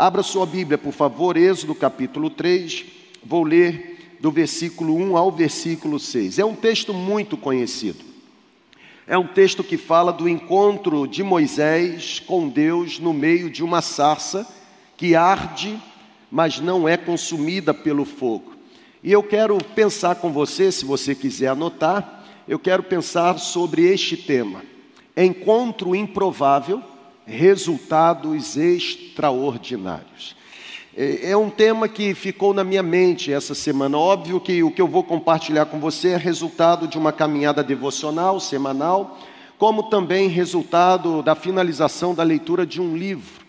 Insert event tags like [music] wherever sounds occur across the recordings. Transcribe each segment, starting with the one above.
Abra sua Bíblia, por favor, Êxodo capítulo 3, vou ler do versículo 1 ao versículo 6. É um texto muito conhecido. É um texto que fala do encontro de Moisés com Deus no meio de uma sarça que arde, mas não é consumida pelo fogo. E eu quero pensar com você, se você quiser anotar, eu quero pensar sobre este tema: encontro improvável, resultados extraordinários. É, é um tema que ficou na minha mente essa semana. Óbvio que o que eu vou compartilhar com você é resultado de uma caminhada devocional semanal, como também resultado da finalização da leitura de um livro.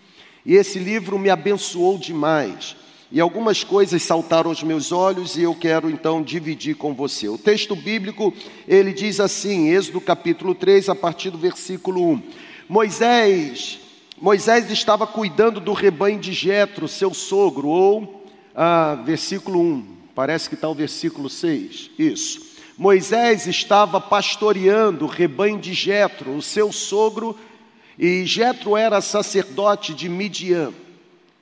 E esse livro me abençoou demais. E algumas coisas saltaram aos meus olhos e eu quero então dividir com você. O texto bíblico, ele diz assim, Êxodo capítulo 3, a partir do versículo 1. Moisés, Moisés estava cuidando do rebanho de Jetro, seu sogro, ou ah, versículo 1, parece que está o versículo 6. Isso. Moisés estava pastoreando o rebanho de Jetro, o seu sogro, e Jetro era sacerdote de Midian.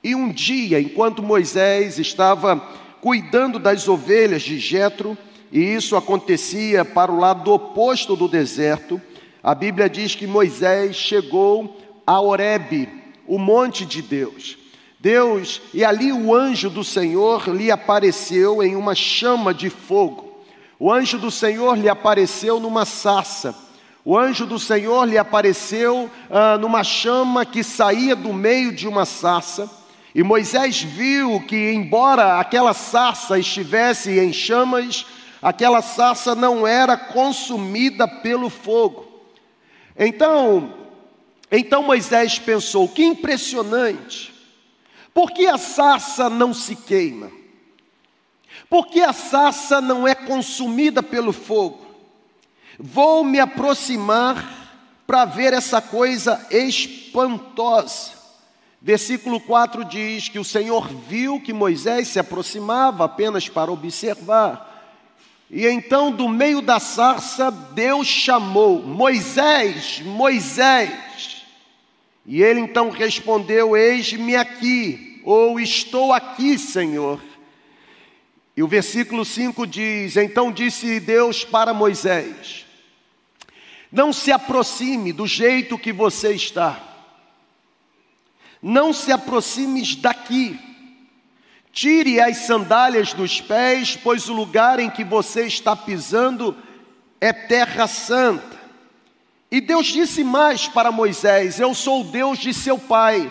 E um dia, enquanto Moisés estava cuidando das ovelhas de Jetro, e isso acontecia para o lado oposto do deserto, a Bíblia diz que Moisés chegou a Horebe, o monte de Deus. Deus, e ali o anjo do Senhor lhe apareceu em uma chama de fogo. O anjo do Senhor lhe apareceu numa sarça. O anjo do Senhor lhe apareceu ah, numa chama que saía do meio de uma sarça. E Moisés viu que, embora aquela sarça estivesse em chamas, aquela sarça não era consumida pelo fogo. Então, então Moisés pensou: que impressionante, por que a sarça não se queima? Por que a sarça não é consumida pelo fogo? Vou me aproximar para ver essa coisa espantosa. Versículo 4 diz que o Senhor viu que Moisés se aproximava apenas para observar. E então, do meio da sarça, Deus chamou: Moisés, Moisés. E ele então respondeu: Eis-me aqui, ou estou aqui, Senhor. E o versículo 5 diz: Então disse Deus para Moisés: Não se aproxime do jeito que você está não se aproximes daqui. Tire as sandálias dos pés, pois o lugar em que você está pisando é terra santa. E Deus disse mais para Moisés: Eu sou o Deus de seu pai,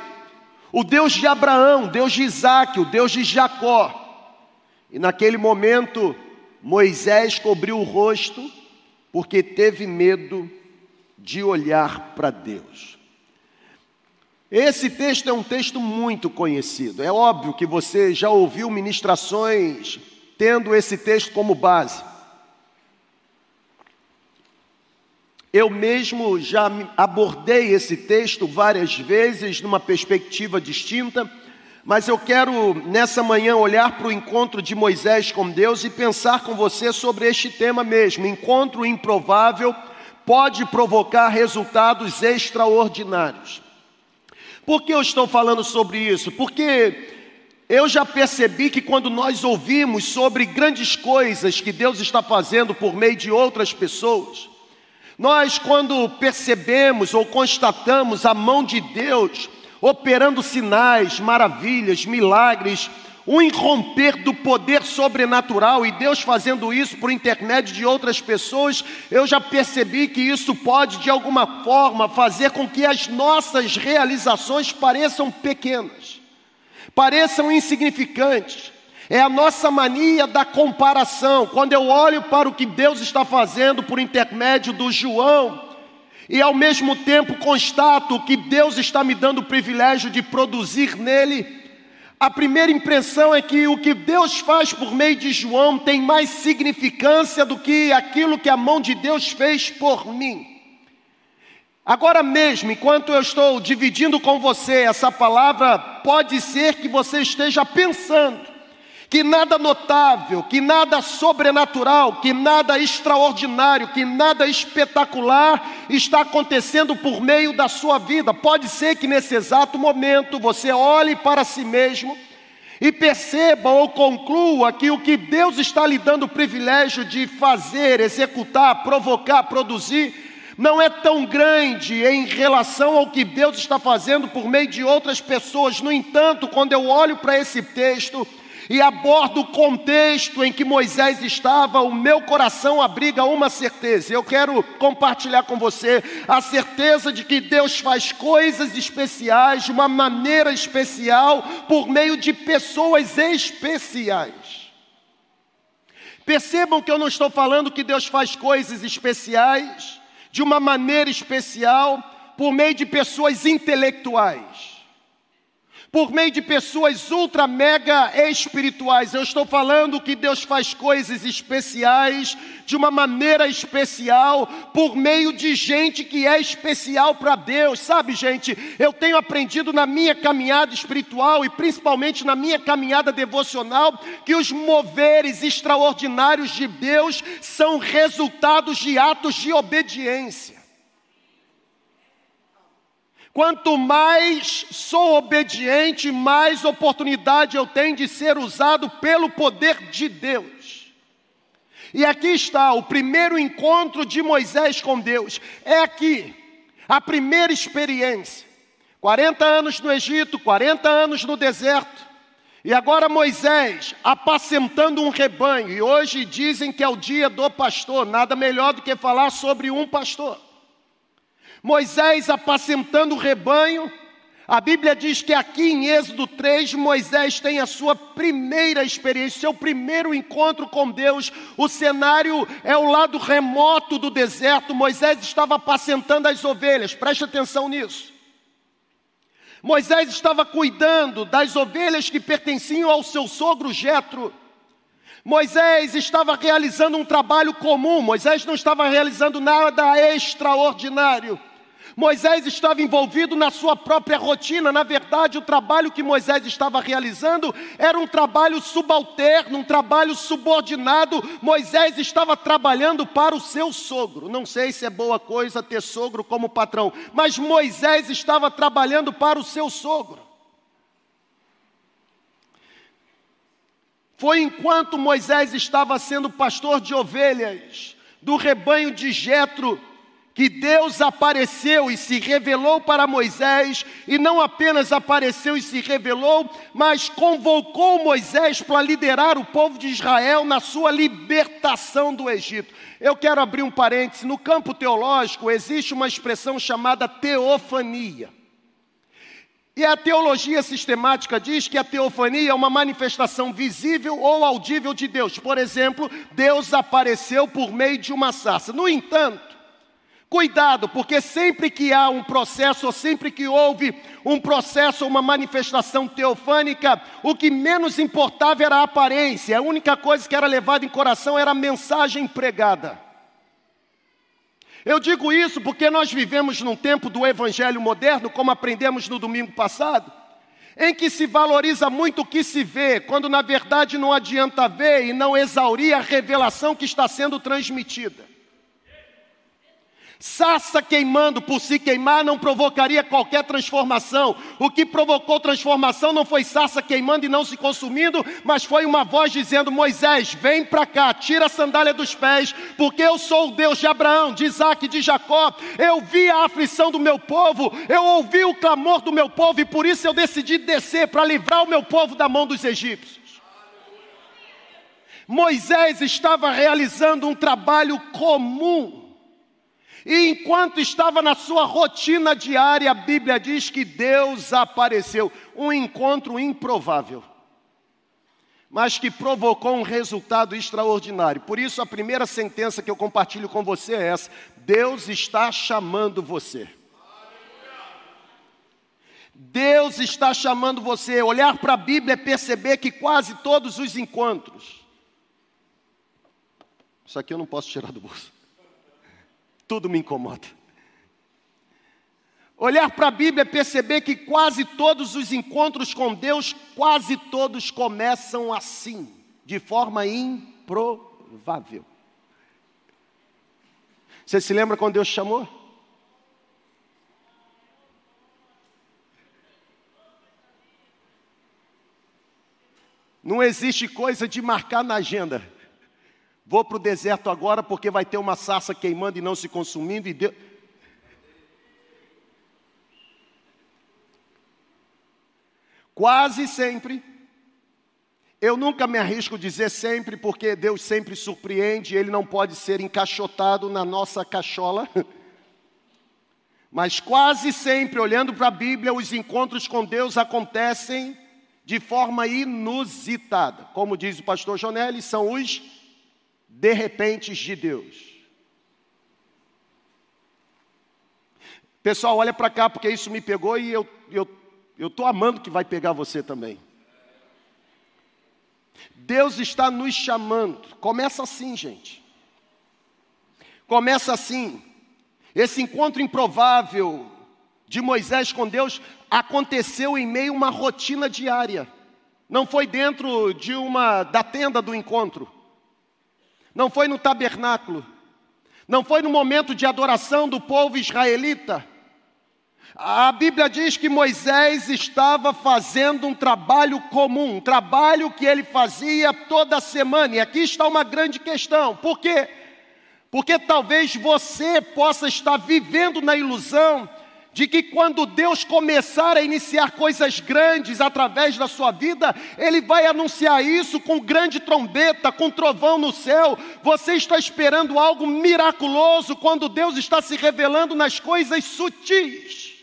o Deus de Abraão, Deus de Isaac, o Deus de Jacó. E naquele momento, Moisés cobriu o rosto, porque teve medo de olhar para Deus. Esse texto é um texto muito conhecido. É óbvio que você já ouviu ministrações tendo esse texto como base. Eu mesmo já abordei esse texto várias vezes numa perspectiva distinta, mas eu quero nessa manhã olhar para o encontro de Moisés com Deus e pensar com você sobre este tema mesmo. Encontro improvável pode provocar resultados extraordinários. Por que eu estou falando sobre isso? Porque eu já percebi que quando nós ouvimos sobre grandes coisas que Deus está fazendo por meio de outras pessoas, nós, quando percebemos ou constatamos a mão de Deus operando sinais, maravilhas, milagres, um irromper do poder sobrenatural e Deus fazendo isso por intermédio de outras pessoas, eu já percebi que isso pode de alguma forma fazer com que as nossas realizações pareçam pequenas, pareçam insignificantes. É a nossa mania da comparação. Quando eu olho para o que Deus está fazendo por intermédio do João, e ao mesmo tempo constato que Deus está me dando o privilégio de produzir nele, a primeira impressão é que o que Deus faz por meio de João tem mais significância do que aquilo que a mão de Deus fez por mim. Agora mesmo, enquanto eu estou dividindo com você essa palavra, pode ser que você esteja pensando que nada notável, que nada sobrenatural, que nada extraordinário, que nada espetacular está acontecendo por meio da sua vida. Pode ser que nesse exato momento você olhe para si mesmo e perceba ou conclua que o que Deus está lhe dando o privilégio de fazer, executar, provocar, produzir, não é tão grande em relação ao que Deus está fazendo por meio de outras pessoas. No entanto, quando eu olho para esse texto, e abordo o contexto em que Moisés estava, o meu coração abriga uma certeza. Eu quero compartilhar com você a certeza de que Deus faz coisas especiais de uma maneira especial por meio de pessoas especiais. Percebam que eu não estou falando que Deus faz coisas especiais de uma maneira especial por meio de pessoas intelectuais por meio de pessoas ultra mega espirituais. Eu estou falando que Deus faz coisas especiais de uma maneira especial por meio de gente que é especial para Deus. Sabe, gente, eu tenho aprendido na minha caminhada espiritual e principalmente na minha caminhada devocional que os moveres extraordinários de Deus são resultados de atos de obediência. Quanto mais sou obediente, mais oportunidade eu tenho de ser usado pelo poder de Deus. E aqui está o primeiro encontro de Moisés com Deus. É aqui a primeira experiência. 40 anos no Egito, 40 anos no deserto. E agora Moisés apacentando um rebanho. E hoje dizem que é o dia do pastor. Nada melhor do que falar sobre um pastor. Moisés apacentando o rebanho. A Bíblia diz que aqui em Êxodo 3, Moisés tem a sua primeira experiência, seu primeiro encontro com Deus. O cenário é o lado remoto do deserto. Moisés estava apacentando as ovelhas, preste atenção nisso. Moisés estava cuidando das ovelhas que pertenciam ao seu sogro Jetro. Moisés estava realizando um trabalho comum, Moisés não estava realizando nada extraordinário. Moisés estava envolvido na sua própria rotina. Na verdade, o trabalho que Moisés estava realizando era um trabalho subalterno, um trabalho subordinado. Moisés estava trabalhando para o seu sogro. Não sei se é boa coisa ter sogro como patrão, mas Moisés estava trabalhando para o seu sogro. Foi enquanto Moisés estava sendo pastor de ovelhas do rebanho de Jetro que Deus apareceu e se revelou para Moisés, e não apenas apareceu e se revelou, mas convocou Moisés para liderar o povo de Israel na sua libertação do Egito. Eu quero abrir um parêntese: no campo teológico existe uma expressão chamada teofania. E a teologia sistemática diz que a teofania é uma manifestação visível ou audível de Deus. Por exemplo, Deus apareceu por meio de uma sarça. No entanto, Cuidado, porque sempre que há um processo, ou sempre que houve um processo, uma manifestação teofânica, o que menos importava era a aparência, a única coisa que era levada em coração era a mensagem pregada. Eu digo isso porque nós vivemos num tempo do evangelho moderno, como aprendemos no domingo passado, em que se valoriza muito o que se vê, quando na verdade não adianta ver e não exaurir a revelação que está sendo transmitida. Sassa queimando por se queimar não provocaria qualquer transformação. O que provocou transformação não foi sassa queimando e não se consumindo, mas foi uma voz dizendo: Moisés, vem para cá, tira a sandália dos pés, porque eu sou o Deus de Abraão, de Isaac de Jacó. Eu vi a aflição do meu povo, eu ouvi o clamor do meu povo e por isso eu decidi descer para livrar o meu povo da mão dos egípcios. Moisés estava realizando um trabalho comum e enquanto estava na sua rotina diária, a Bíblia diz que Deus apareceu. Um encontro improvável, mas que provocou um resultado extraordinário. Por isso, a primeira sentença que eu compartilho com você é essa: Deus está chamando você. Deus está chamando você. Olhar para a Bíblia é perceber que quase todos os encontros. Isso aqui eu não posso tirar do bolso tudo me incomoda. Olhar para a Bíblia é perceber que quase todos os encontros com Deus, quase todos começam assim, de forma improvável. Você se lembra quando Deus chamou? Não existe coisa de marcar na agenda. Vou para o deserto agora porque vai ter uma sarça queimando e não se consumindo e Deus. Quase sempre, eu nunca me arrisco a dizer sempre, porque Deus sempre surpreende, Ele não pode ser encaixotado na nossa cachola. [laughs] Mas quase sempre, olhando para a Bíblia, os encontros com Deus acontecem de forma inusitada. Como diz o pastor Jonelli, são os de repentes de Deus. Pessoal, olha para cá, porque isso me pegou e eu estou eu tô amando que vai pegar você também. Deus está nos chamando. Começa assim, gente. Começa assim. Esse encontro improvável de Moisés com Deus aconteceu em meio a uma rotina diária. Não foi dentro de uma da tenda do encontro. Não foi no tabernáculo. Não foi no momento de adoração do povo israelita. A Bíblia diz que Moisés estava fazendo um trabalho comum, um trabalho que ele fazia toda semana. E aqui está uma grande questão. Por quê? Porque talvez você possa estar vivendo na ilusão de que quando Deus começar a iniciar coisas grandes através da sua vida, Ele vai anunciar isso com grande trombeta, com trovão no céu. Você está esperando algo miraculoso quando Deus está se revelando nas coisas sutis.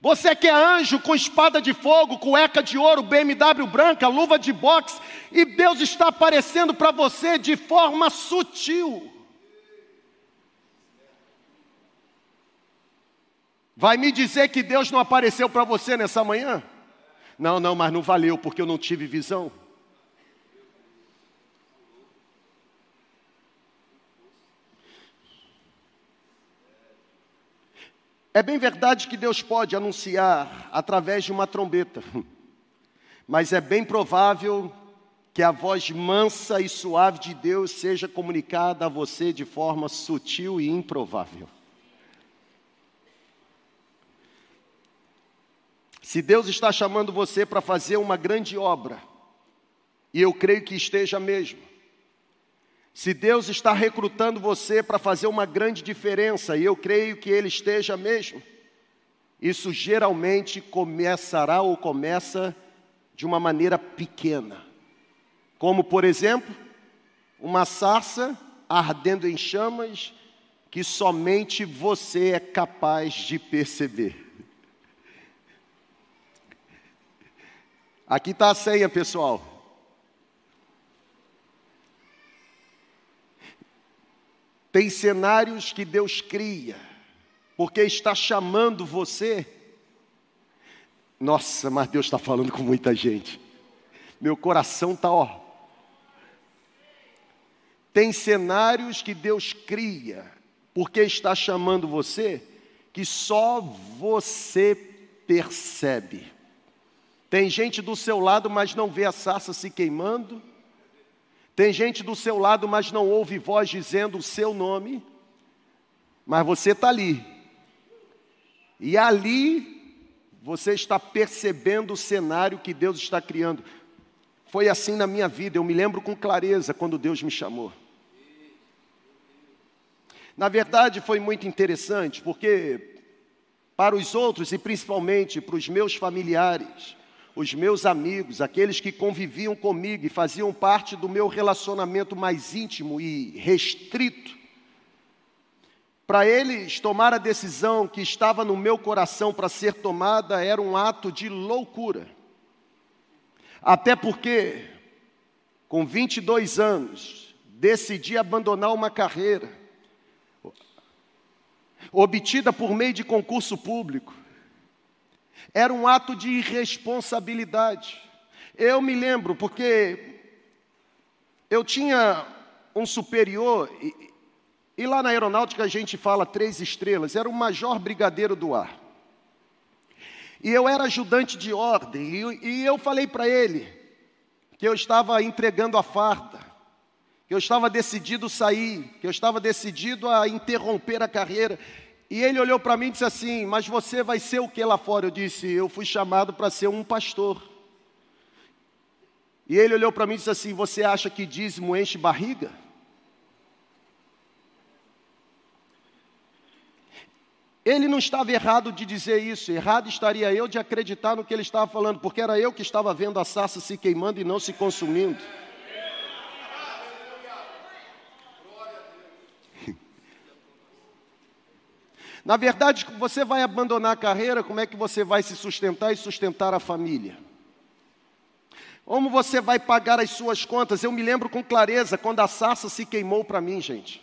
Você que é anjo com espada de fogo, cueca de ouro, BMW branca, luva de boxe, e Deus está aparecendo para você de forma sutil. Vai me dizer que Deus não apareceu para você nessa manhã? Não, não, mas não valeu porque eu não tive visão. É bem verdade que Deus pode anunciar através de uma trombeta, [laughs] mas é bem provável que a voz mansa e suave de Deus seja comunicada a você de forma sutil e improvável. Se Deus está chamando você para fazer uma grande obra, e eu creio que esteja mesmo, se Deus está recrutando você para fazer uma grande diferença, e eu creio que Ele esteja mesmo, isso geralmente começará ou começa de uma maneira pequena. Como, por exemplo, uma sarça ardendo em chamas que somente você é capaz de perceber. Aqui está a senha, pessoal. Tem cenários que Deus cria, porque está chamando você. Nossa, mas Deus está falando com muita gente. Meu coração está, ó. Tem cenários que Deus cria, porque está chamando você, que só você percebe. Tem gente do seu lado, mas não vê a sarça se queimando. Tem gente do seu lado, mas não ouve voz dizendo o seu nome, mas você está ali. E ali você está percebendo o cenário que Deus está criando. Foi assim na minha vida, eu me lembro com clareza quando Deus me chamou. Na verdade, foi muito interessante, porque para os outros e principalmente para os meus familiares, os meus amigos, aqueles que conviviam comigo e faziam parte do meu relacionamento mais íntimo e restrito, para eles tomar a decisão que estava no meu coração para ser tomada era um ato de loucura. Até porque, com 22 anos, decidi abandonar uma carreira obtida por meio de concurso público era um ato de irresponsabilidade. Eu me lembro porque eu tinha um superior e, E lá na aeronáutica a gente fala três estrelas, era o major brigadeiro do ar. E eu era ajudante de ordem, e, e eu falei para ele que eu estava entregando a farda, que eu estava decidido sair, que eu estava decidido a interromper a carreira. E ele olhou para mim e disse assim: Mas você vai ser o que lá fora? Eu disse: Eu fui chamado para ser um pastor. E ele olhou para mim e disse assim: Você acha que dízimo enche barriga? Ele não estava errado de dizer isso, errado estaria eu de acreditar no que ele estava falando, porque era eu que estava vendo a sarça se queimando e não se consumindo. Na verdade, você vai abandonar a carreira, como é que você vai se sustentar e sustentar a família? Como você vai pagar as suas contas? Eu me lembro com clareza quando a sarça se queimou para mim, gente.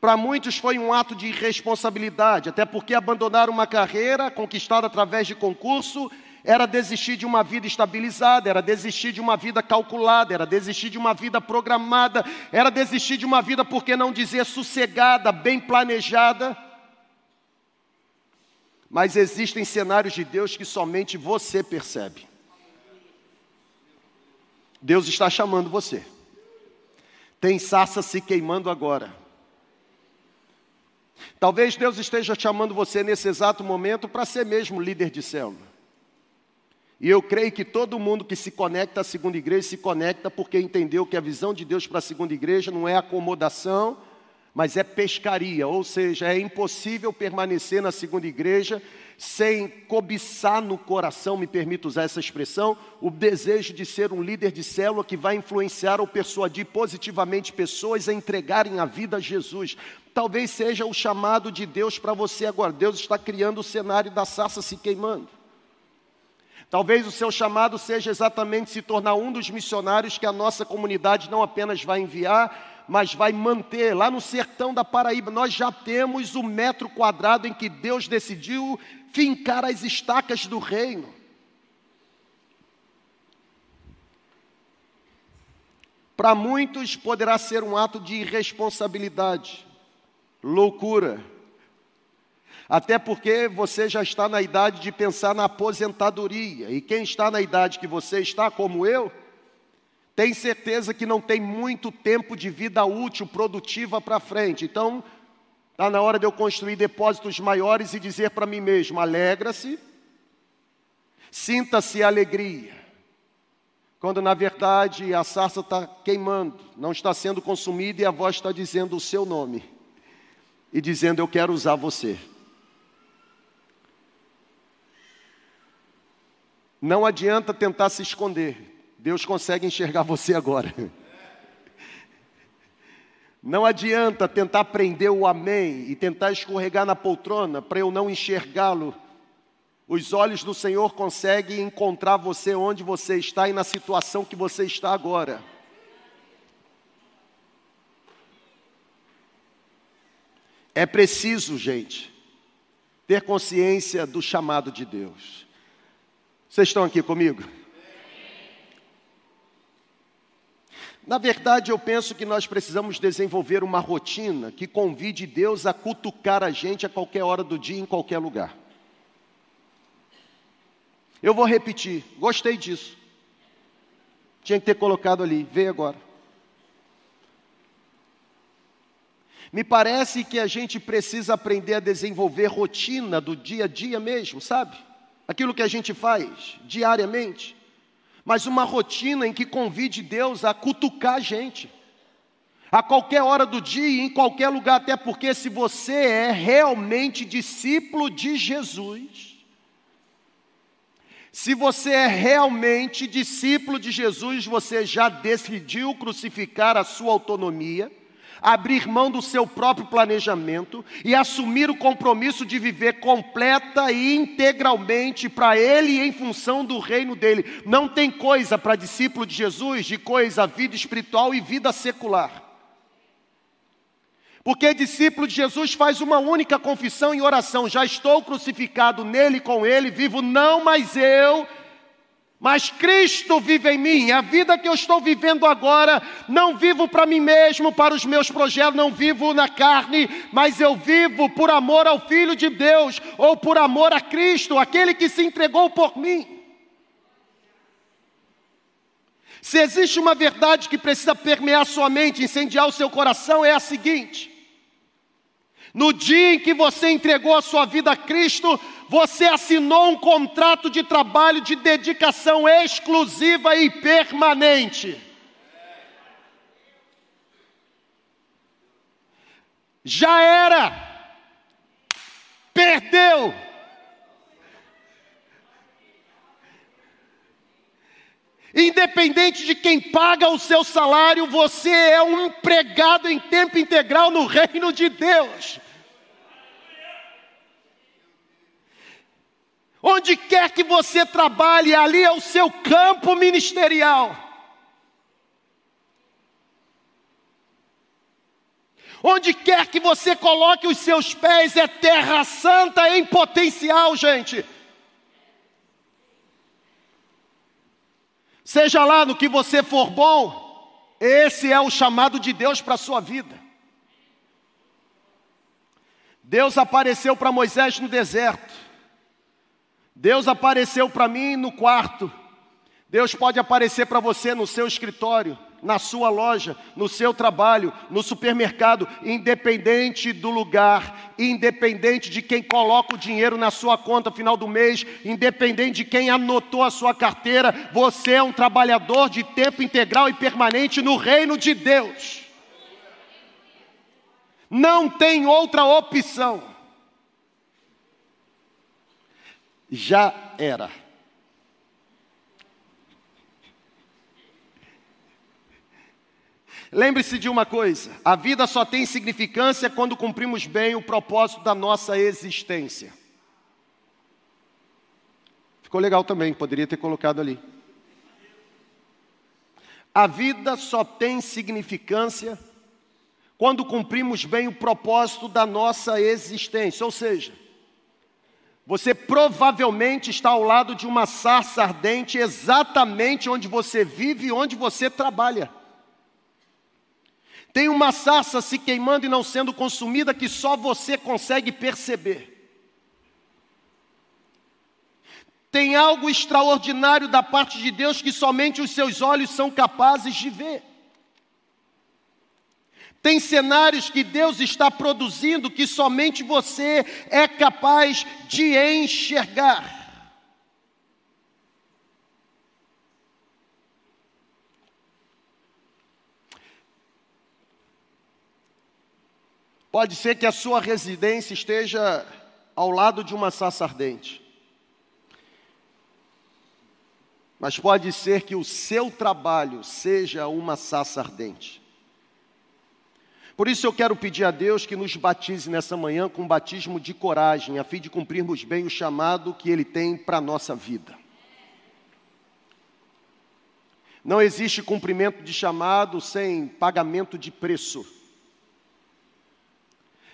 Para muitos foi um ato de irresponsabilidade, até porque abandonar uma carreira conquistada através de concurso era desistir de uma vida estabilizada, era desistir de uma vida calculada, era desistir de uma vida programada, era desistir de uma vida, por que não dizer, sossegada, bem planejada. Mas existem cenários de Deus que somente você percebe. Deus está chamando você. Tem sarça se queimando agora. Talvez Deus esteja chamando você nesse exato momento para ser mesmo líder de célula. E eu creio que todo mundo que se conecta à segunda igreja se conecta porque entendeu que a visão de Deus para a segunda igreja não é acomodação, mas é pescaria, ou seja, é impossível permanecer na segunda igreja sem cobiçar no coração, me permito usar essa expressão, o desejo de ser um líder de célula que vai influenciar ou persuadir positivamente pessoas a entregarem a vida a Jesus. Talvez seja o chamado de Deus para você agora. Deus está criando o cenário da sarça se queimando. Talvez o seu chamado seja exatamente se tornar um dos missionários que a nossa comunidade não apenas vai enviar, mas vai manter. Lá no sertão da Paraíba, nós já temos o metro quadrado em que Deus decidiu fincar as estacas do reino. Para muitos poderá ser um ato de irresponsabilidade, loucura. Até porque você já está na idade de pensar na aposentadoria. E quem está na idade que você está, como eu, tem certeza que não tem muito tempo de vida útil, produtiva para frente. Então, está na hora de eu construir depósitos maiores e dizer para mim mesmo: alegra-se, sinta-se alegria. Quando na verdade a sarça está queimando, não está sendo consumida e a voz está dizendo o seu nome e dizendo: Eu quero usar você. Não adianta tentar se esconder, Deus consegue enxergar você agora. Não adianta tentar prender o amém e tentar escorregar na poltrona para eu não enxergá-lo. Os olhos do Senhor conseguem encontrar você onde você está e na situação que você está agora. É preciso, gente, ter consciência do chamado de Deus. Vocês estão aqui comigo? Na verdade, eu penso que nós precisamos desenvolver uma rotina que convide Deus a cutucar a gente a qualquer hora do dia, em qualquer lugar. Eu vou repetir, gostei disso. Tinha que ter colocado ali, veio agora. Me parece que a gente precisa aprender a desenvolver rotina do dia a dia mesmo, sabe? Aquilo que a gente faz diariamente. Mas uma rotina em que convide Deus a cutucar a gente. A qualquer hora do dia, em qualquer lugar, até porque se você é realmente discípulo de Jesus, se você é realmente discípulo de Jesus, você já decidiu crucificar a sua autonomia, abrir mão do seu próprio planejamento e assumir o compromisso de viver completa e integralmente para Ele em função do reino dele. Não tem coisa para discípulo de Jesus de coisa vida espiritual e vida secular. Porque discípulo de Jesus faz uma única confissão em oração: já estou crucificado nele com ele, vivo não mais eu, Mas Cristo vive em mim. A vida que eu estou vivendo agora, não vivo para mim mesmo, para os meus projetos, não vivo na carne, mas eu vivo por amor ao Filho de Deus, ou por amor a Cristo, aquele que se entregou por mim. Se existe uma verdade que precisa permear sua mente, incendiar o seu coração, é a seguinte: no dia em que você entregou a sua vida a Cristo, você assinou um contrato de trabalho de dedicação exclusiva e permanente. Já era, perdeu. Independente de quem paga o seu salário, você é um empregado em tempo integral no reino de Deus. Onde quer que você trabalhe, ali é o seu campo ministerial. Onde quer que você coloque os seus pés, é terra santa em potencial, gente. Seja lá no que você for bom, esse é o chamado de Deus para a sua vida. Deus apareceu para Moisés no deserto. Deus apareceu para mim no quarto. Deus pode aparecer para você no seu escritório, na sua loja, no seu trabalho, no supermercado, independente do lugar, independente de quem coloca o dinheiro na sua conta final do mês, independente de quem anotou a sua carteira, você é um trabalhador de tempo integral e permanente no reino de Deus. Não tem outra opção. já era. Lembre-se de uma coisa: a vida só tem significância quando cumprimos bem o propósito da nossa existência. Ficou legal também, poderia ter colocado ali. A vida só tem significância quando cumprimos bem o propósito da nossa existência, ou seja, você provavelmente está ao lado de uma sarça ardente, exatamente onde você vive e onde você trabalha. Tem uma sarça se queimando e não sendo consumida que só você consegue perceber. Tem algo extraordinário da parte de Deus que somente os seus olhos são capazes de ver. Tem cenários que Deus está produzindo que somente você é capaz de enxergar. Pode ser que a sua residência esteja ao lado de uma saça ardente. Mas pode ser que o seu trabalho seja uma saça ardente. Por isso eu quero pedir a Deus que nos batize nessa manhã com um batismo de coragem, a fim de cumprirmos bem o chamado que Ele tem para a nossa vida. Não existe cumprimento de chamado sem pagamento de preço.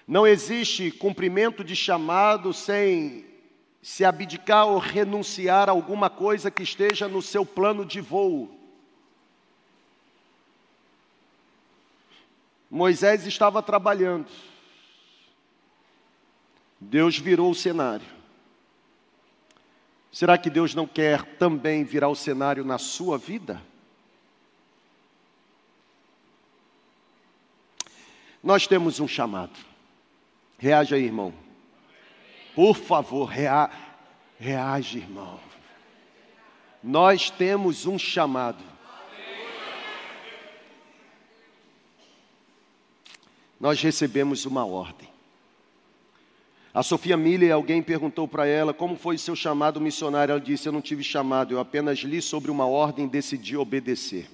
Não existe cumprimento de chamado sem se abdicar ou renunciar a alguma coisa que esteja no seu plano de voo. Moisés estava trabalhando. Deus virou o cenário. Será que Deus não quer também virar o cenário na sua vida? Nós temos um chamado. Reage aí, irmão. Por favor, rea... reage, irmão. Nós temos um chamado. nós recebemos uma ordem. A Sofia Miller, alguém perguntou para ela como foi seu chamado missionário. Ela disse: Eu não tive chamado, eu apenas li sobre uma ordem e decidi obedecer.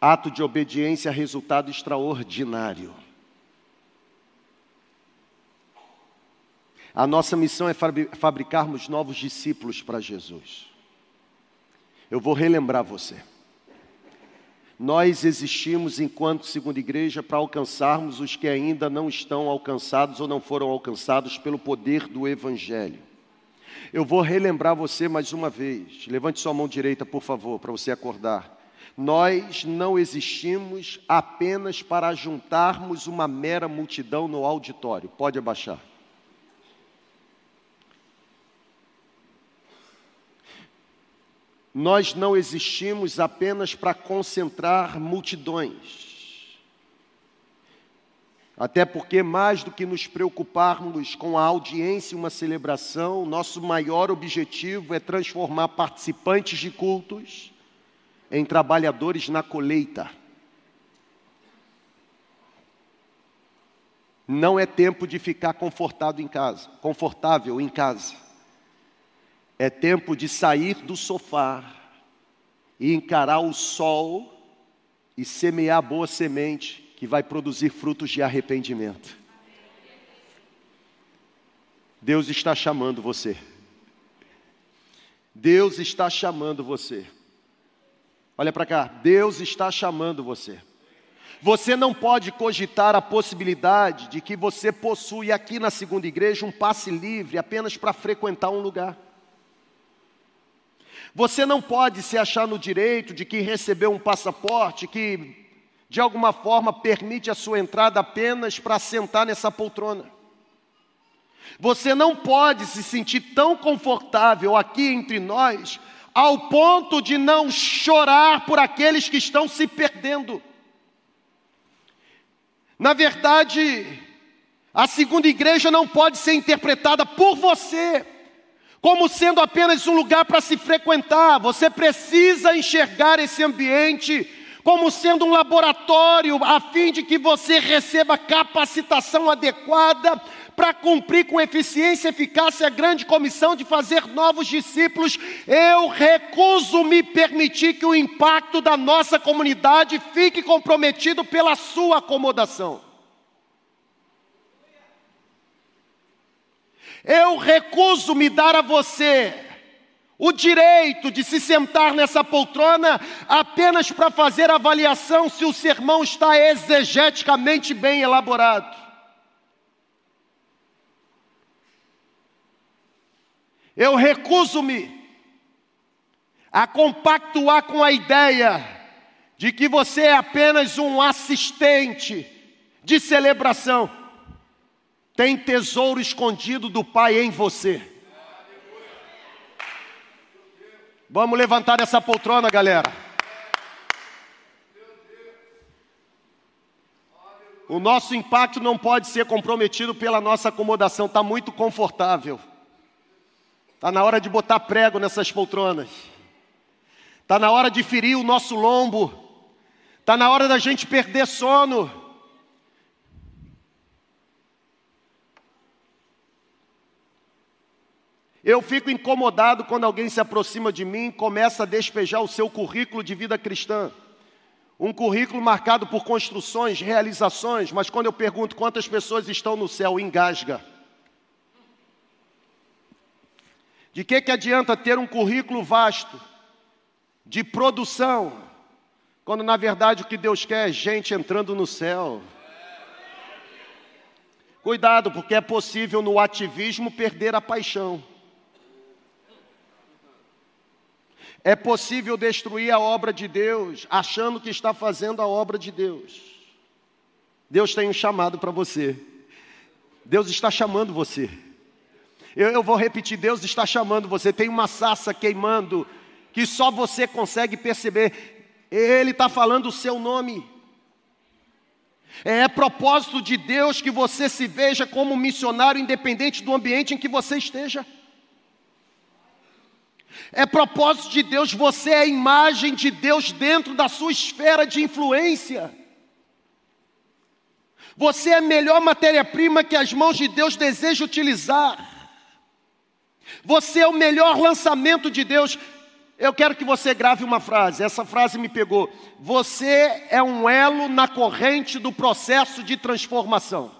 Ato de obediência, resultado extraordinário. A nossa missão é fabricarmos novos discípulos para Jesus. Eu vou relembrar você. Nós existimos enquanto segunda igreja para alcançarmos os que ainda não estão alcançados ou não foram alcançados pelo poder do Evangelho. Eu vou relembrar você mais uma vez. Levante sua mão direita, por favor, para você acordar. Nós não existimos apenas para juntarmos uma mera multidão no auditório. Pode abaixar. Nós não existimos apenas para concentrar multidões. Até porque, mais do que nos preocuparmos com a audiência e uma celebração, nosso maior objetivo é transformar participantes de cultos em trabalhadores na colheita. Não é tempo de ficar confortado em casa, confortável em casa. É tempo de sair do sofá e encarar o sol e semear boa semente que vai produzir frutos de arrependimento. Deus está chamando você. Deus está chamando você. Olha para cá, Deus está chamando você. Você não pode cogitar a possibilidade de que você possui aqui na segunda igreja um passe livre apenas para frequentar um lugar. Você não pode se achar no direito de que recebeu um passaporte que, de alguma forma, permite a sua entrada apenas para sentar nessa poltrona. Você não pode se sentir tão confortável aqui entre nós ao ponto de não chorar por aqueles que estão se perdendo. Na verdade, a segunda igreja não pode ser interpretada por você como sendo apenas um lugar para se frequentar. Você precisa enxergar esse ambiente como sendo um laboratório, a fim de que você receba capacitação adequada para cumprir com eficiência e eficácia a grande comissão de fazer novos discípulos, eu recuso me permitir que o impacto da nossa comunidade fique comprometido pela sua acomodação. Eu recuso me dar a você o direito de se sentar nessa poltrona apenas para fazer avaliação se o sermão está exegeticamente bem elaborado. Eu recuso-me a compactuar com a ideia de que você é apenas um assistente de celebração. Tem tesouro escondido do Pai em você. Vamos levantar essa poltrona, galera. O nosso impacto não pode ser comprometido pela nossa acomodação, está muito confortável. Está na hora de botar prego nessas poltronas. Está na hora de ferir o nosso lombo. Está na hora da gente perder sono. Eu fico incomodado quando alguém se aproxima de mim e começa a despejar o seu currículo de vida cristã. Um currículo marcado por construções, realizações, mas quando eu pergunto quantas pessoas estão no céu, engasga. De que, que adianta ter um currículo vasto de produção, quando na verdade o que Deus quer é gente entrando no céu? Cuidado, porque é possível no ativismo perder a paixão. É possível destruir a obra de Deus achando que está fazendo a obra de Deus. Deus tem um chamado para você. Deus está chamando você. Eu, eu vou repetir: Deus está chamando você. Tem uma sassa queimando que só você consegue perceber. Ele está falando o seu nome. É propósito de Deus que você se veja como missionário independente do ambiente em que você esteja. É propósito de Deus, você é a imagem de Deus dentro da sua esfera de influência. Você é a melhor matéria-prima que as mãos de Deus desejam utilizar. Você é o melhor lançamento de Deus. Eu quero que você grave uma frase, essa frase me pegou. Você é um elo na corrente do processo de transformação.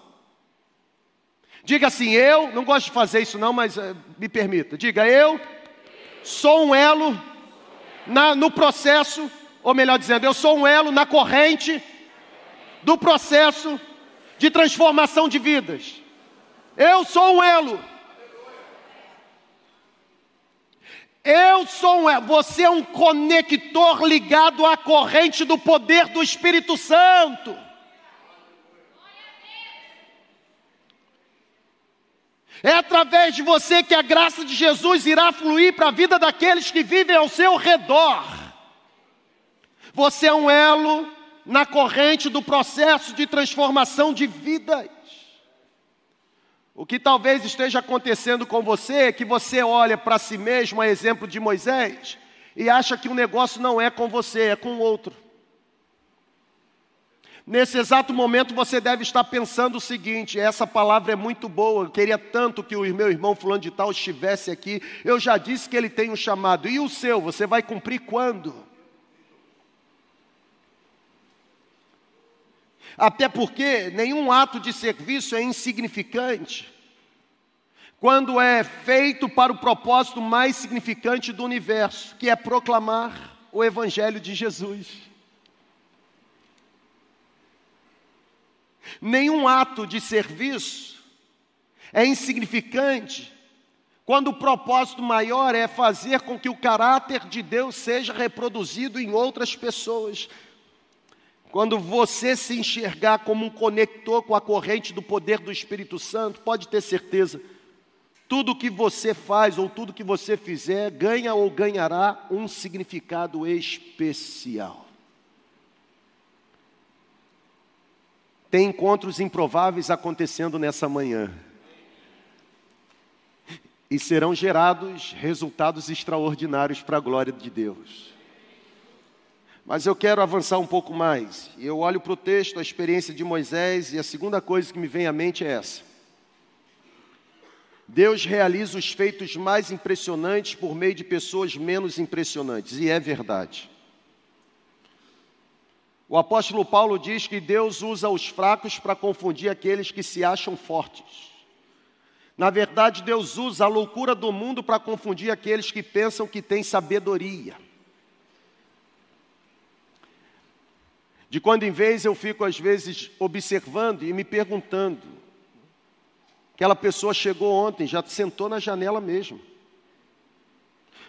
Diga assim, eu, não gosto de fazer isso não, mas uh, me permita. Diga, eu sou um elo na, no processo, ou melhor dizendo, eu sou um elo na corrente do processo de transformação de vidas. Eu sou um elo. Eu sou um, você é um conector ligado à corrente do poder do Espírito Santo. É através de você que a graça de Jesus irá fluir para a vida daqueles que vivem ao seu redor. Você é um elo na corrente do processo de transformação de vidas. O que talvez esteja acontecendo com você é que você olha para si mesmo, a exemplo de Moisés, e acha que o negócio não é com você, é com o outro. Nesse exato momento você deve estar pensando o seguinte: essa palavra é muito boa, eu queria tanto que o meu irmão fulano de tal estivesse aqui. Eu já disse que ele tem um chamado. E o seu, você vai cumprir quando? Até porque nenhum ato de serviço é insignificante quando é feito para o propósito mais significante do universo, que é proclamar o Evangelho de Jesus. Nenhum ato de serviço é insignificante quando o propósito maior é fazer com que o caráter de Deus seja reproduzido em outras pessoas. Quando você se enxergar como um conector com a corrente do poder do Espírito Santo, pode ter certeza, tudo que você faz ou tudo que você fizer ganha ou ganhará um significado especial. Tem encontros improváveis acontecendo nessa manhã. E serão gerados resultados extraordinários para a glória de Deus. Mas eu quero avançar um pouco mais. Eu olho para o texto, a experiência de Moisés, e a segunda coisa que me vem à mente é essa. Deus realiza os feitos mais impressionantes por meio de pessoas menos impressionantes, e é verdade. O apóstolo Paulo diz que Deus usa os fracos para confundir aqueles que se acham fortes. Na verdade, Deus usa a loucura do mundo para confundir aqueles que pensam que têm sabedoria. De quando em vez eu fico, às vezes, observando e me perguntando: aquela pessoa chegou ontem, já sentou na janela mesmo.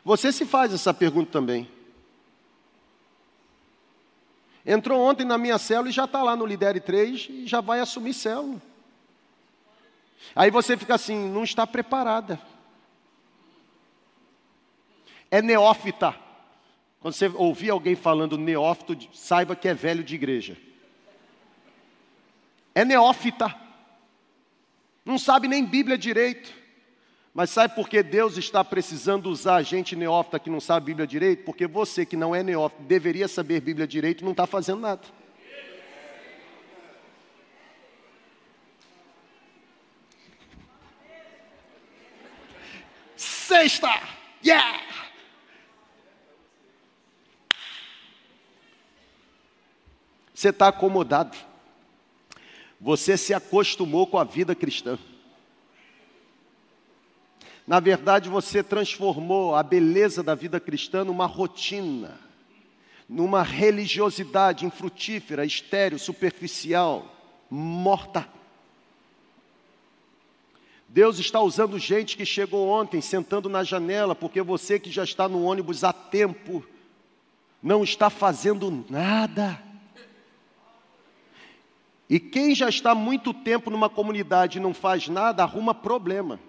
Você se faz essa pergunta também. Entrou ontem na minha célula e já está lá no Lidere 3 e já vai assumir célula. Aí você fica assim, não está preparada. É neófita. Quando você ouvir alguém falando neófito, saiba que é velho de igreja. É neófita. Não sabe nem Bíblia direito. Mas sabe por que Deus está precisando usar gente neófita que não sabe Bíblia direito? Porque você que não é neófito, deveria saber Bíblia direito e não está fazendo nada. Sexta! Yeah! Você está acomodado. Você se acostumou com a vida cristã. Na verdade, você transformou a beleza da vida cristã numa rotina, numa religiosidade infrutífera, estéril, superficial, morta. Deus está usando gente que chegou ontem sentando na janela, porque você que já está no ônibus há tempo, não está fazendo nada. E quem já está muito tempo numa comunidade e não faz nada, arruma problema.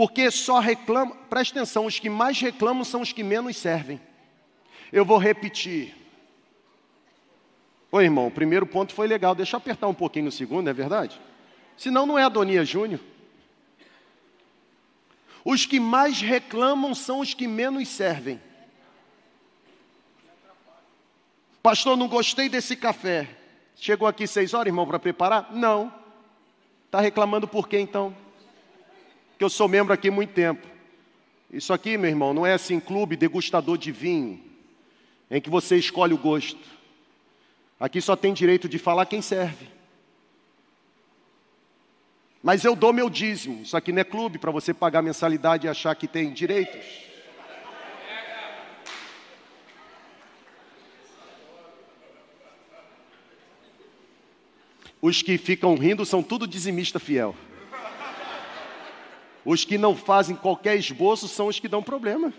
Porque só reclamam, preste atenção, os que mais reclamam são os que menos servem. Eu vou repetir. Oi, irmão, o primeiro ponto foi legal, deixa eu apertar um pouquinho no segundo, é verdade? Senão não é Adonia Júnior. Os que mais reclamam são os que menos servem. Pastor, não gostei desse café. Chegou aqui seis horas, irmão, para preparar? Não. Está reclamando por quê então? Que eu sou membro aqui há muito tempo. Isso aqui, meu irmão, não é assim clube degustador de vinho, em que você escolhe o gosto. Aqui só tem direito de falar quem serve. Mas eu dou meu dízimo. Isso aqui não é clube para você pagar mensalidade e achar que tem direitos. Os que ficam rindo são tudo dizimista fiel. Os que não fazem qualquer esboço são os que dão problema.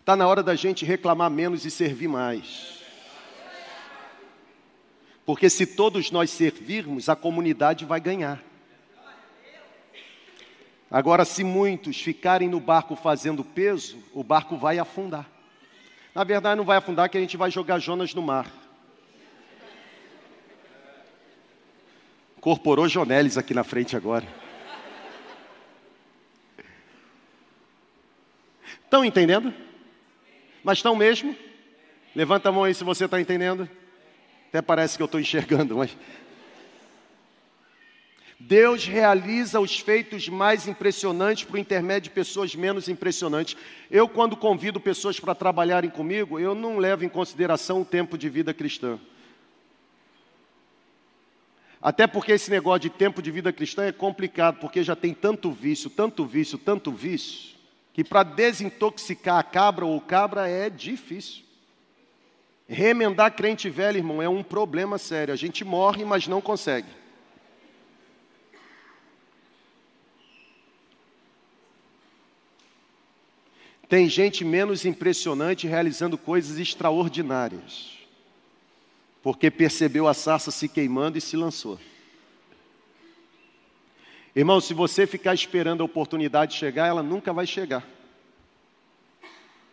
Está na hora da gente reclamar menos e servir mais. Porque se todos nós servirmos, a comunidade vai ganhar. Agora, se muitos ficarem no barco fazendo peso, o barco vai afundar. Na verdade, não vai afundar, que a gente vai jogar Jonas no mar. Corporou Jonelis aqui na frente agora. Estão entendendo? Mas estão mesmo? Levanta a mão aí se você está entendendo. Até parece que eu estou enxergando, mas. Deus realiza os feitos mais impressionantes por intermédio de pessoas menos impressionantes. Eu, quando convido pessoas para trabalharem comigo, eu não levo em consideração o tempo de vida cristã. Até porque esse negócio de tempo de vida cristã é complicado, porque já tem tanto vício, tanto vício, tanto vício, que para desintoxicar a cabra ou cabra é difícil. Remendar crente velho, irmão, é um problema sério. A gente morre, mas não consegue. Tem gente menos impressionante realizando coisas extraordinárias, porque percebeu a sarça se queimando e se lançou. Irmão, se você ficar esperando a oportunidade chegar, ela nunca vai chegar.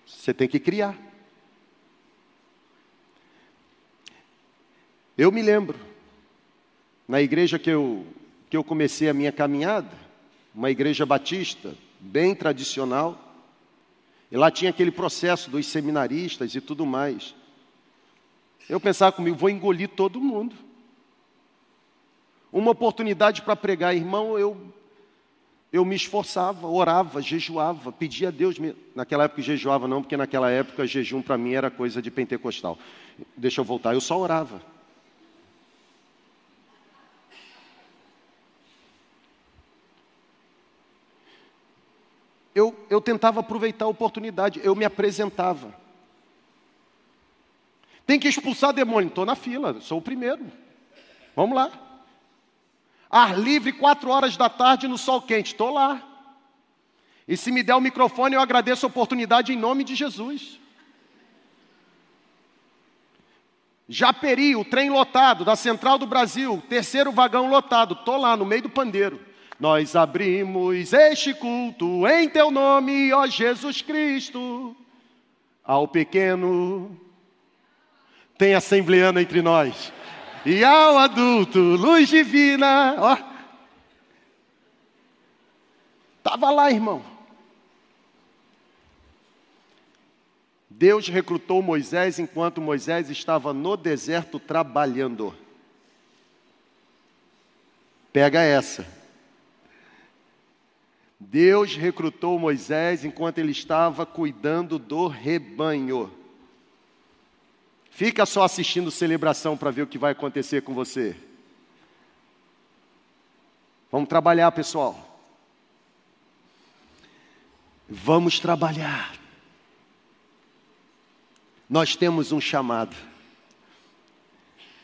Você tem que criar. Eu me lembro, na igreja que eu, que eu comecei a minha caminhada, uma igreja batista, bem tradicional, e lá tinha aquele processo dos seminaristas e tudo mais. Eu pensava comigo, vou engolir todo mundo. Uma oportunidade para pregar, irmão, eu eu me esforçava, orava, jejuava, pedia a Deus. Naquela época jejuava não, porque naquela época jejum para mim era coisa de pentecostal. Deixa eu voltar, eu só orava. eu, eu tentava aproveitar a oportunidade, eu me apresentava. Tem que expulsar demônio, estou na fila, sou o primeiro. Vamos lá. Ar livre, quatro horas da tarde no sol quente, estou lá. E se me der o microfone, eu agradeço a oportunidade em nome de Jesus. Japeri, o trem lotado, da Central do Brasil, terceiro vagão lotado, estou lá no meio do pandeiro. Nós abrimos este culto em teu nome, ó Jesus Cristo. Ao pequeno, tem assembleano entre nós. E ao adulto, luz divina, ó. Estava lá, irmão. Deus recrutou Moisés enquanto Moisés estava no deserto trabalhando. Pega essa. Deus recrutou Moisés enquanto ele estava cuidando do rebanho. Fica só assistindo celebração para ver o que vai acontecer com você. Vamos trabalhar, pessoal. Vamos trabalhar. Nós temos um chamado.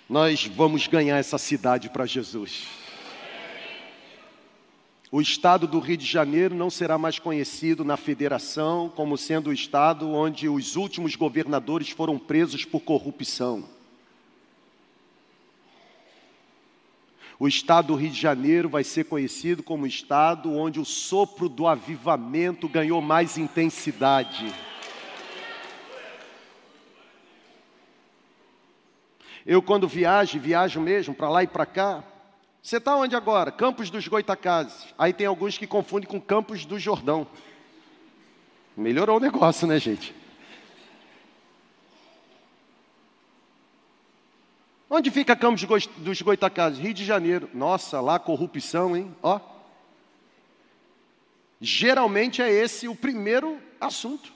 Nós vamos ganhar essa cidade para Jesus. O estado do Rio de Janeiro não será mais conhecido na federação como sendo o estado onde os últimos governadores foram presos por corrupção. O estado do Rio de Janeiro vai ser conhecido como o estado onde o sopro do avivamento ganhou mais intensidade. Eu, quando viajo, viajo mesmo para lá e para cá, você está onde agora? Campos dos Goitacazes. Aí tem alguns que confundem com Campos do Jordão. Melhorou o negócio, né, gente? Onde fica Campos dos Goitacazes? Rio de Janeiro. Nossa, lá corrupção, hein? Ó. Geralmente é esse o primeiro assunto.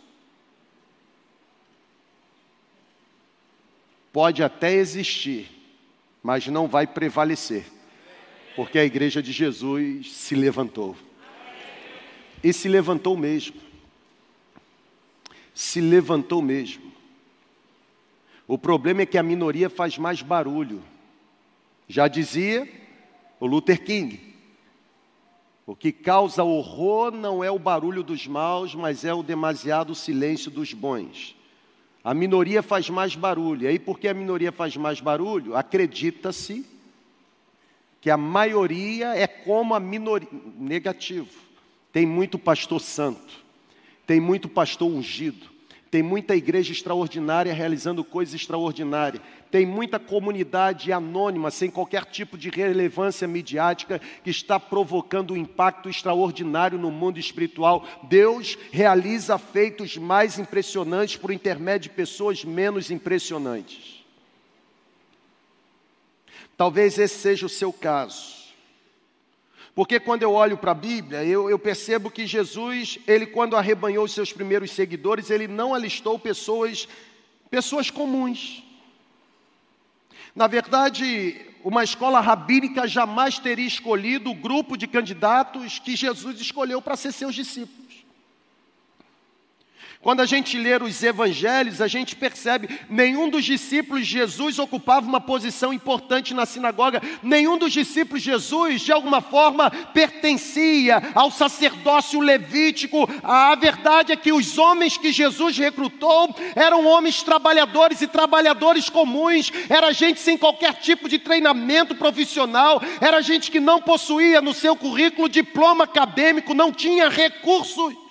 Pode até existir, mas não vai prevalecer porque a igreja de Jesus se levantou. E se levantou mesmo. Se levantou mesmo. O problema é que a minoria faz mais barulho. Já dizia o Luther King. O que causa horror não é o barulho dos maus, mas é o demasiado silêncio dos bons. A minoria faz mais barulho. E aí, porque a minoria faz mais barulho, acredita-se que a maioria é como a minoria. Negativo. Tem muito pastor santo, tem muito pastor ungido, tem muita igreja extraordinária realizando coisas extraordinárias. Tem muita comunidade anônima, sem qualquer tipo de relevância midiática, que está provocando um impacto extraordinário no mundo espiritual. Deus realiza feitos mais impressionantes por intermédio de pessoas menos impressionantes. Talvez esse seja o seu caso. Porque quando eu olho para a Bíblia, eu, eu, percebo que Jesus, ele quando arrebanhou os seus primeiros seguidores, ele não alistou pessoas, pessoas comuns. Na verdade, uma escola rabínica jamais teria escolhido o grupo de candidatos que Jesus escolheu para ser seus discípulos. Quando a gente lê os evangelhos, a gente percebe nenhum dos discípulos de Jesus ocupava uma posição importante na sinagoga, nenhum dos discípulos de Jesus, de alguma forma, pertencia ao sacerdócio levítico. A verdade é que os homens que Jesus recrutou eram homens trabalhadores e trabalhadores comuns, era gente sem qualquer tipo de treinamento profissional, era gente que não possuía no seu currículo diploma acadêmico, não tinha recursos.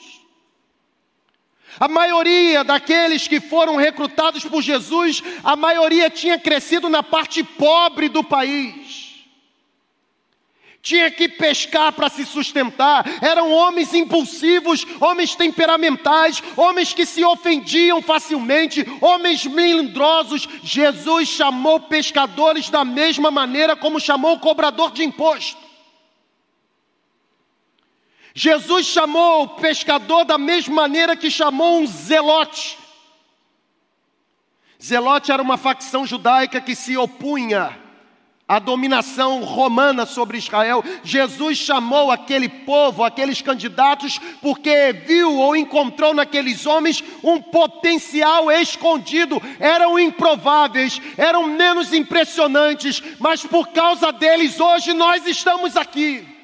A maioria daqueles que foram recrutados por Jesus, a maioria tinha crescido na parte pobre do país. Tinha que pescar para se sustentar. Eram homens impulsivos, homens temperamentais, homens que se ofendiam facilmente, homens melindrosos. Jesus chamou pescadores da mesma maneira como chamou o cobrador de imposto. Jesus chamou o pescador da mesma maneira que chamou um zelote. Zelote era uma facção judaica que se opunha à dominação romana sobre Israel. Jesus chamou aquele povo, aqueles candidatos, porque viu ou encontrou naqueles homens um potencial escondido. Eram improváveis, eram menos impressionantes, mas por causa deles hoje nós estamos aqui.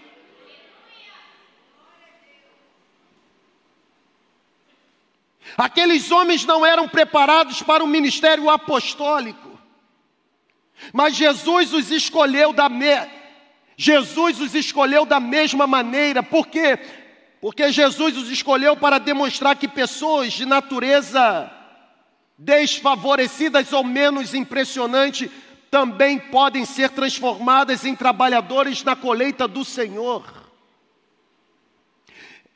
Aqueles homens não eram preparados para o ministério apostólico. Mas Jesus os escolheu da me... Jesus os escolheu da mesma maneira. Por quê? Porque Jesus os escolheu para demonstrar que pessoas de natureza desfavorecidas ou menos impressionante também podem ser transformadas em trabalhadores na colheita do Senhor.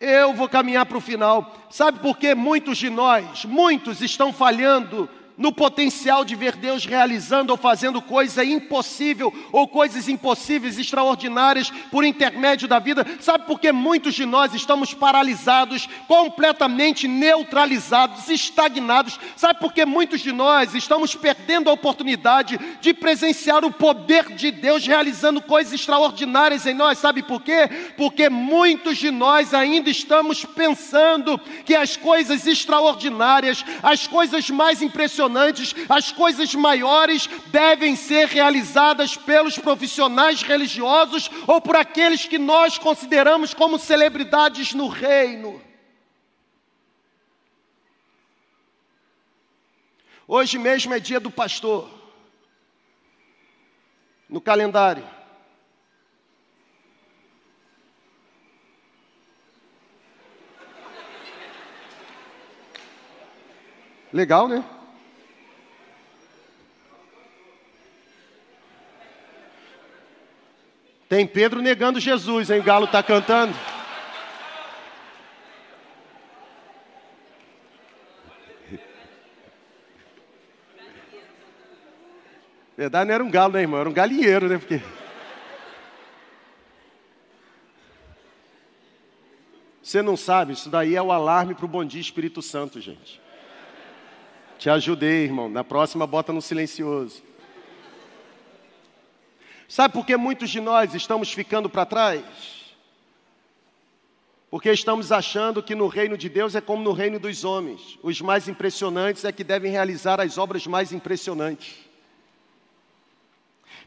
Eu vou caminhar para o final. Sabe por que muitos de nós, muitos estão falhando no potencial de ver Deus realizando ou fazendo coisa impossível ou coisas impossíveis, extraordinárias por intermédio da vida. Sabe por que muitos de nós estamos paralisados, completamente neutralizados, estagnados? Sabe por que muitos de nós estamos perdendo a oportunidade de presenciar o poder de Deus realizando coisas extraordinárias em nós? Sabe por quê? Porque muitos de nós ainda estamos pensando que as coisas extraordinárias, as coisas mais impressionantes, impressionantes, as coisas maiores devem ser realizadas pelos profissionais religiosos ou por aqueles que nós consideramos como celebridades no reino. Hoje mesmo é dia do pastor. No calendário. Legal, né? Tem Pedro negando Jesus, hein? O galo está cantando. verdade não era um galo, né, irmão? Era um galinheiro, né? Porque... Você não sabe, isso daí é o alarme para o bom dia Espírito Santo, gente. Te ajudei, irmão. Na próxima, bota no silencioso. Sabe por que muitos de nós estamos ficando para trás? Porque estamos achando que no reino de Deus é como no reino dos homens. Os mais impressionantes é que devem realizar as obras mais impressionantes.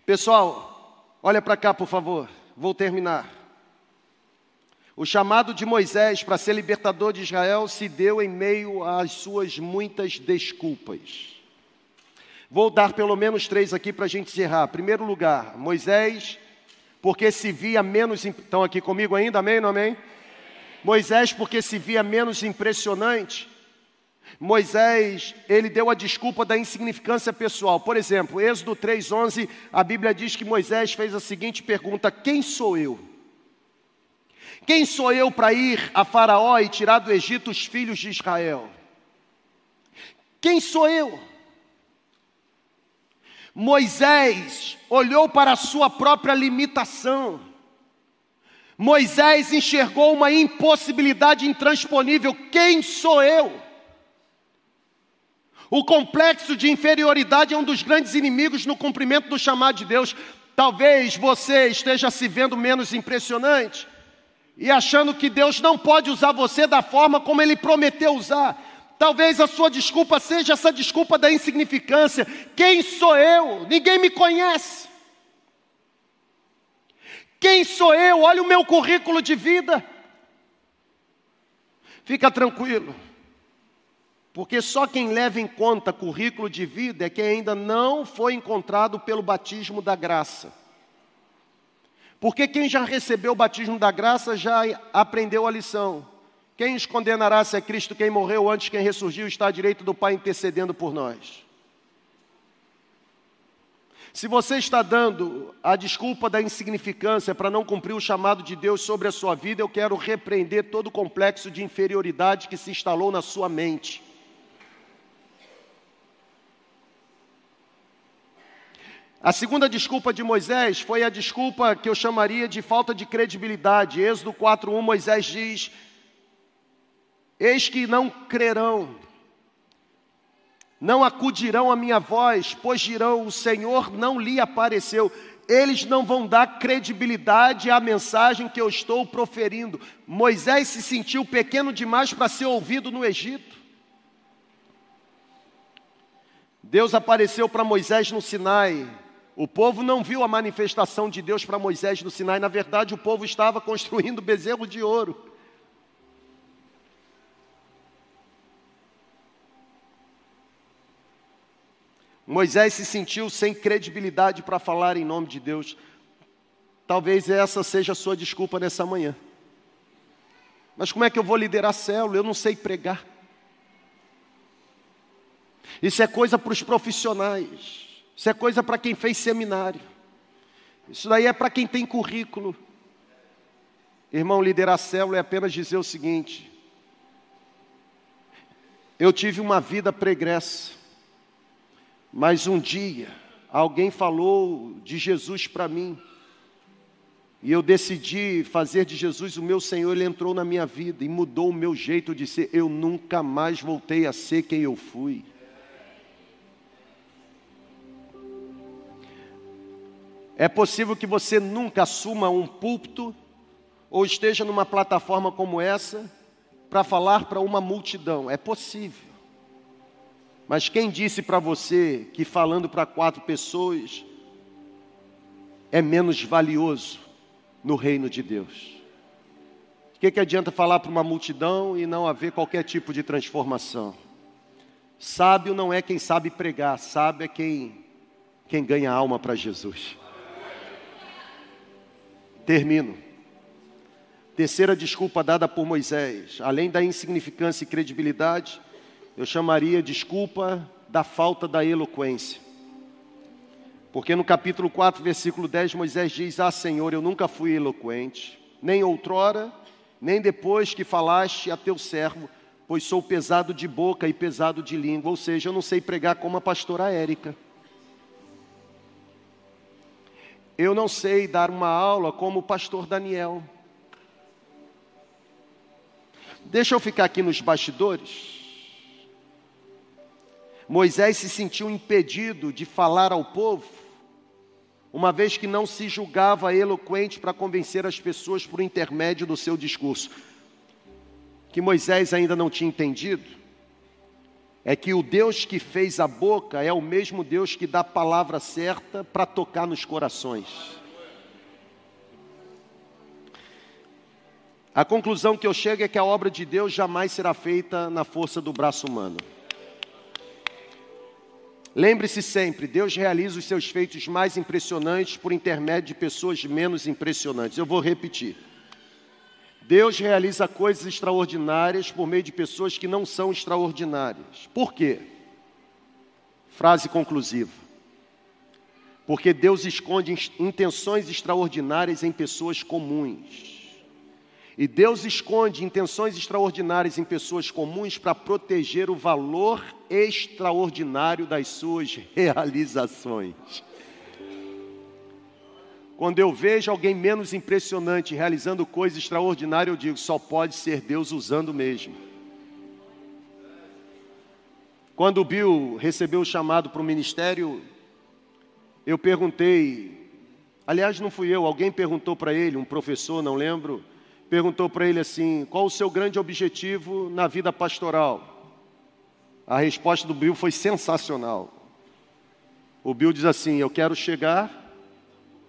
Pessoal, Olha para cá, por favor, vou terminar. O chamado de Moisés para ser libertador de Israel se deu em meio às suas muitas desculpas. Vou dar pelo menos três aqui para a gente encerrar. Primeiro lugar, Moisés, porque se via menos. Estão aqui comigo ainda? Amém ou não amém? Moisés, porque se via menos impressionante. Moisés, ele deu a desculpa da insignificância pessoal. Por exemplo, Êxodo 3:11, a Bíblia diz que Moisés fez a seguinte pergunta: Quem sou eu? Quem sou eu para ir a Faraó e tirar do Egito os filhos de Israel? Quem sou eu? Moisés olhou para a sua própria limitação. Moisés enxergou uma impossibilidade intransponível. Quem sou eu? O complexo de inferioridade é um dos grandes inimigos no cumprimento do chamado de Deus. Talvez você esteja se vendo menos impressionante e achando que Deus não pode usar você da forma como Ele prometeu usar. Talvez a sua desculpa seja essa desculpa da insignificância. Quem sou eu? Ninguém me conhece. Quem sou eu? Olha o meu currículo de vida. Fica tranquilo, porque só quem leva em conta currículo de vida é quem ainda não foi encontrado pelo batismo da graça. Porque quem já recebeu o batismo da graça já aprendeu a lição. Quem os condenará se é Cristo quem morreu antes, quem ressurgiu, está à direita do Pai intercedendo por nós? Se você está dando a desculpa da insignificância para não cumprir o chamado de Deus sobre a sua vida, eu quero repreender todo o complexo de inferioridade que se instalou na sua mente. A segunda desculpa de Moisés foi a desculpa que eu chamaria de falta de credibilidade. Êxodo 4:1 Moisés diz: Eis que não crerão, não acudirão à minha voz, pois dirão: O Senhor não lhe apareceu. Eles não vão dar credibilidade à mensagem que eu estou proferindo. Moisés se sentiu pequeno demais para ser ouvido no Egito. Deus apareceu para Moisés no Sinai. O povo não viu a manifestação de Deus para Moisés no Sinai. Na verdade, o povo estava construindo bezerro de ouro. Moisés se sentiu sem credibilidade para falar em nome de Deus. Talvez essa seja a sua desculpa nessa manhã. Mas como é que eu vou liderar a célula? Eu não sei pregar. Isso é coisa para os profissionais. Isso é coisa para quem fez seminário. Isso daí é para quem tem currículo. Irmão, liderar a célula é apenas dizer o seguinte: eu tive uma vida pregressa. Mas um dia, alguém falou de Jesus para mim, e eu decidi fazer de Jesus o meu Senhor, Ele entrou na minha vida e mudou o meu jeito de ser. Eu nunca mais voltei a ser quem eu fui. É possível que você nunca assuma um púlpito ou esteja numa plataforma como essa para falar para uma multidão. É possível. Mas quem disse para você que falando para quatro pessoas é menos valioso no reino de Deus? O que, que adianta falar para uma multidão e não haver qualquer tipo de transformação? Sábio não é quem sabe pregar, sábio é quem, quem ganha alma para Jesus. Termino. Terceira desculpa dada por Moisés, além da insignificância e credibilidade, eu chamaria desculpa da falta da eloquência. Porque no capítulo 4, versículo 10, Moisés diz: Ah, Senhor, eu nunca fui eloquente, nem outrora, nem depois que falaste a teu servo, pois sou pesado de boca e pesado de língua. Ou seja, eu não sei pregar como a pastora Érica. Eu não sei dar uma aula como o pastor Daniel. Deixa eu ficar aqui nos bastidores. Moisés se sentiu impedido de falar ao povo, uma vez que não se julgava eloquente para convencer as pessoas por intermédio do seu discurso. Que Moisés ainda não tinha entendido é que o Deus que fez a boca é o mesmo Deus que dá a palavra certa para tocar nos corações. A conclusão que eu chego é que a obra de Deus jamais será feita na força do braço humano. Lembre-se sempre, Deus realiza os seus feitos mais impressionantes por intermédio de pessoas menos impressionantes. Eu vou repetir. Deus realiza coisas extraordinárias por meio de pessoas que não são extraordinárias. Por quê? Frase conclusiva. Porque Deus esconde intenções extraordinárias em pessoas comuns. E Deus esconde intenções extraordinárias em pessoas comuns para proteger o valor extraordinário das suas [laughs] realizações. Quando eu vejo alguém menos impressionante realizando coisas extraordinárias, eu digo: só pode ser Deus usando mesmo. Quando o Bill recebeu o chamado para o ministério, eu perguntei, aliás, não fui eu, alguém perguntou para ele, um professor, não lembro, perguntou para ele assim: qual o seu grande objetivo na vida pastoral? A resposta do Bill foi sensacional. O Bill diz assim: Eu quero chegar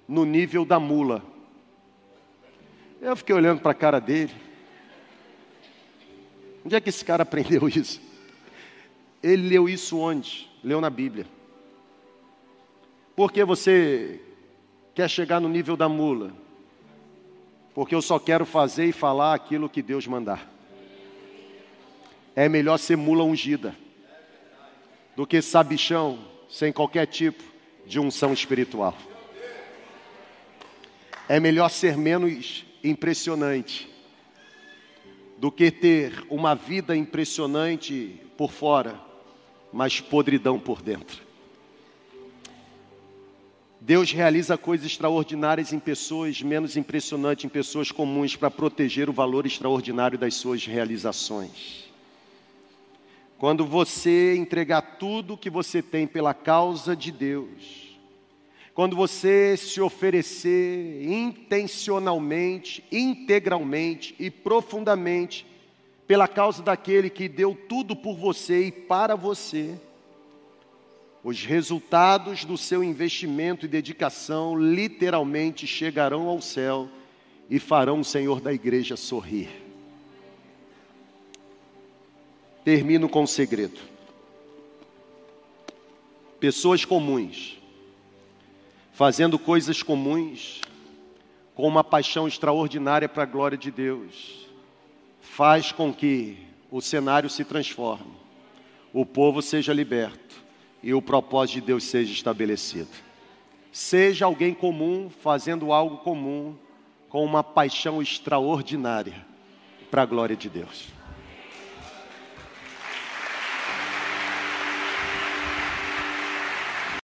no nível da mula. Eu fiquei olhando para a cara dele. Onde é que esse cara aprendeu [laughs] isso? Ele leu isso onde? Leu na Bíblia. Por que você quer chegar no nível da mula? Porque eu só quero fazer e falar aquilo que Deus mandar. É melhor ser mula ungida do que sabichão sem qualquer tipo de unção espiritual. É melhor ser menos impressionante do que ter uma vida impressionante por fora, mas podridão por dentro. Deus realiza coisas extraordinárias em pessoas menos impressionantes, em pessoas comuns, para proteger o valor extraordinário das suas realizações. Quando você entregar tudo que você tem pela causa de Deus, quando você se oferecer intencionalmente, integralmente e profundamente pela causa daquele que deu tudo por você e para você, os resultados do seu investimento e dedicação literalmente chegarão ao céu e farão o Senhor da igreja sorrir. Termino com um segredo. Pessoas comuns, fazendo coisas comuns, com uma paixão extraordinária para a glória de Deus, faz com que o cenário se transforme, o povo seja liberto e o propósito de Deus seja estabelecido. Seja alguém comum fazendo algo comum com uma paixão extraordinária para a glória de Deus.